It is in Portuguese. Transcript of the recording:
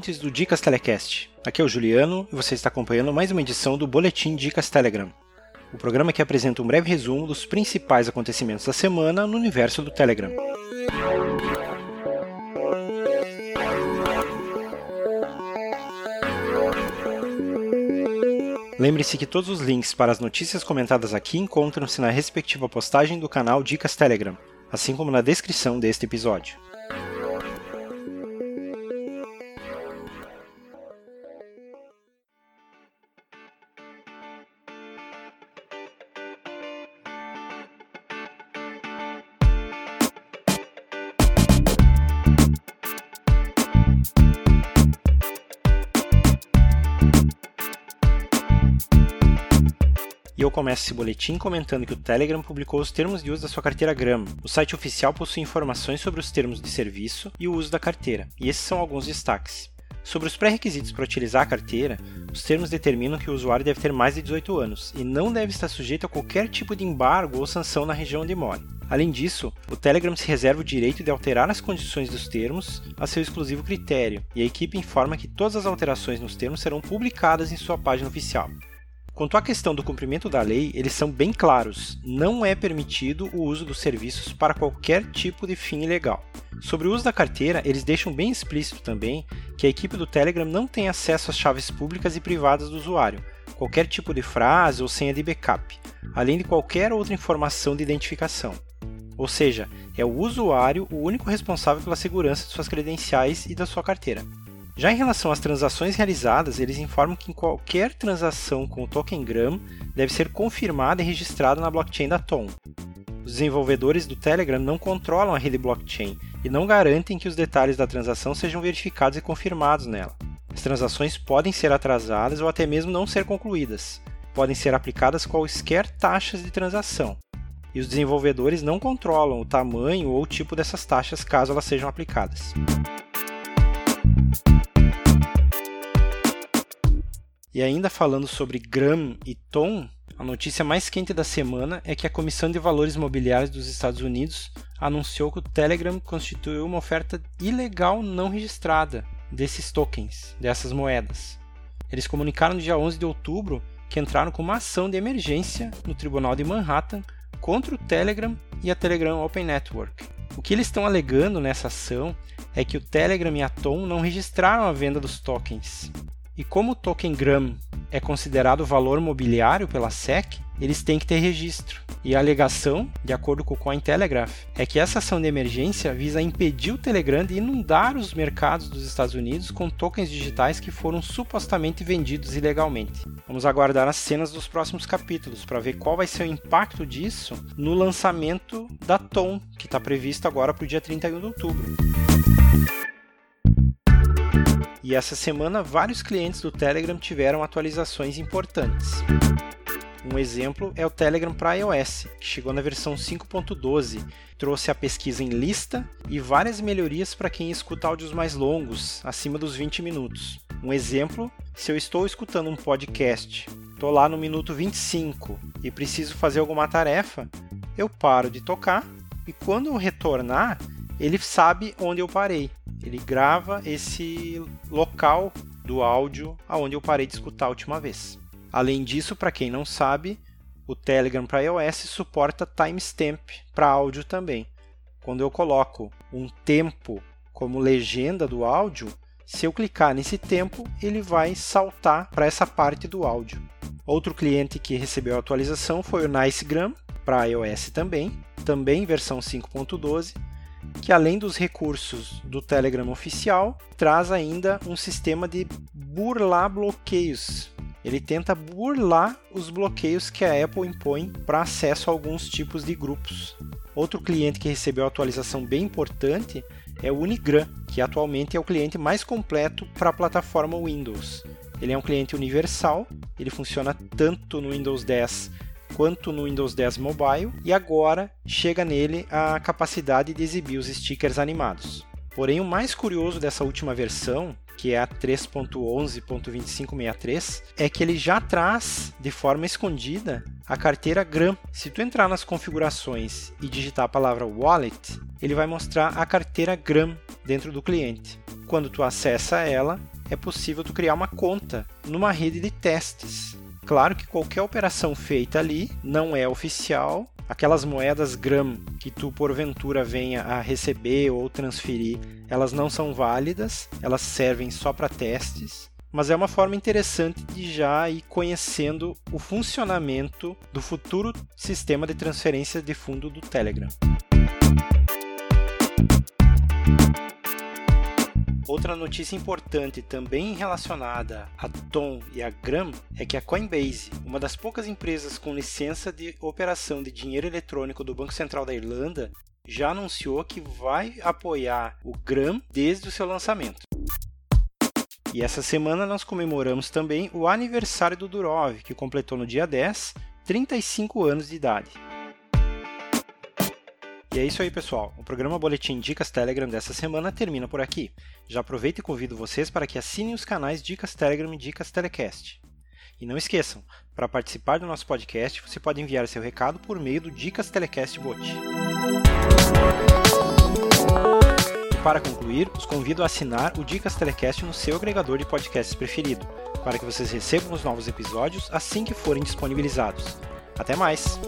ouvintes do Dicas Telecast. Aqui é o Juliano e você está acompanhando mais uma edição do Boletim Dicas Telegram. O programa que apresenta um breve resumo dos principais acontecimentos da semana no universo do Telegram. Lembre-se que todos os links para as notícias comentadas aqui encontram-se na respectiva postagem do canal Dicas Telegram, assim como na descrição deste episódio. E eu começo esse boletim comentando que o Telegram publicou os termos de uso da sua carteira Gram. O site oficial possui informações sobre os termos de serviço e o uso da carteira, e esses são alguns destaques. Sobre os pré-requisitos para utilizar a carteira, os termos determinam que o usuário deve ter mais de 18 anos e não deve estar sujeito a qualquer tipo de embargo ou sanção na região onde mora. Além disso, o Telegram se reserva o direito de alterar as condições dos termos a seu exclusivo critério, e a equipe informa que todas as alterações nos termos serão publicadas em sua página oficial. Quanto à questão do cumprimento da lei, eles são bem claros. Não é permitido o uso dos serviços para qualquer tipo de fim ilegal. Sobre o uso da carteira, eles deixam bem explícito também que a equipe do Telegram não tem acesso às chaves públicas e privadas do usuário, qualquer tipo de frase ou senha de backup, além de qualquer outra informação de identificação. Ou seja, é o usuário o único responsável pela segurança de suas credenciais e da sua carteira. Já em relação às transações realizadas, eles informam que qualquer transação com o token Gram deve ser confirmada e registrada na blockchain da Tom. Os desenvolvedores do Telegram não controlam a rede blockchain e não garantem que os detalhes da transação sejam verificados e confirmados nela. As transações podem ser atrasadas ou até mesmo não ser concluídas. Podem ser aplicadas quaisquer taxas de transação. E os desenvolvedores não controlam o tamanho ou o tipo dessas taxas caso elas sejam aplicadas. E ainda falando sobre Gram e Tom, a notícia mais quente da semana é que a Comissão de Valores Mobiliários dos Estados Unidos anunciou que o Telegram constituiu uma oferta ilegal não registrada desses tokens, dessas moedas. Eles comunicaram no dia 11 de outubro que entraram com uma ação de emergência no Tribunal de Manhattan contra o Telegram e a Telegram Open Network. O que eles estão alegando nessa ação é que o Telegram e a Tom não registraram a venda dos tokens e como o token Gram é considerado valor mobiliário pela SEC, eles têm que ter registro. E a alegação, de acordo com o Cointelegraph, é que essa ação de emergência visa impedir o Telegram de inundar os mercados dos Estados Unidos com tokens digitais que foram supostamente vendidos ilegalmente. Vamos aguardar as cenas dos próximos capítulos para ver qual vai ser o impacto disso no lançamento da Tom, que está previsto agora para o dia 31 de outubro. E essa semana, vários clientes do Telegram tiveram atualizações importantes. Um exemplo é o Telegram para iOS, que chegou na versão 5.12, trouxe a pesquisa em lista e várias melhorias para quem escuta áudios mais longos, acima dos 20 minutos. Um exemplo, se eu estou escutando um podcast, estou lá no minuto 25 e preciso fazer alguma tarefa, eu paro de tocar e quando eu retornar, ele sabe onde eu parei ele grava esse local do áudio aonde eu parei de escutar a última vez. Além disso, para quem não sabe, o Telegram para iOS suporta timestamp para áudio também. Quando eu coloco um tempo como legenda do áudio, se eu clicar nesse tempo, ele vai saltar para essa parte do áudio. Outro cliente que recebeu a atualização foi o NiceGram para iOS também, também versão 5.12 que além dos recursos do Telegram oficial, traz ainda um sistema de burlar bloqueios. Ele tenta burlar os bloqueios que a Apple impõe para acesso a alguns tipos de grupos. Outro cliente que recebeu atualização bem importante é o Unigram, que atualmente é o cliente mais completo para a plataforma Windows. Ele é um cliente universal, ele funciona tanto no Windows 10 quanto no Windows 10 Mobile, e agora chega nele a capacidade de exibir os stickers animados. Porém, o mais curioso dessa última versão que é a 3.11.2563, é que ele já traz de forma escondida a carteira GRAM. Se tu entrar nas configurações e digitar a palavra wallet, ele vai mostrar a carteira GRAM dentro do cliente. Quando tu acessa ela, é possível tu criar uma conta numa rede de testes. Claro que qualquer operação feita ali não é oficial, aquelas moedas gram que tu porventura venha a receber ou transferir, elas não são válidas, elas servem só para testes. Mas é uma forma interessante de já ir conhecendo o funcionamento do futuro sistema de transferência de fundo do Telegram. Outra notícia importante também relacionada a Tom e a Gram é que a Coinbase, uma das poucas empresas com licença de operação de dinheiro eletrônico do Banco Central da Irlanda, já anunciou que vai apoiar o Gram desde o seu lançamento. E essa semana nós comemoramos também o aniversário do Durov, que completou no dia 10 35 anos de idade. E é isso aí, pessoal. O programa Boletim Dicas Telegram dessa semana termina por aqui. Já aproveito e convido vocês para que assinem os canais Dicas Telegram e Dicas Telecast. E não esqueçam, para participar do nosso podcast, você pode enviar seu recado por meio do Dicas Telecast Bot. E para concluir, os convido a assinar o Dicas Telecast no seu agregador de podcasts preferido, para que vocês recebam os novos episódios assim que forem disponibilizados. Até mais!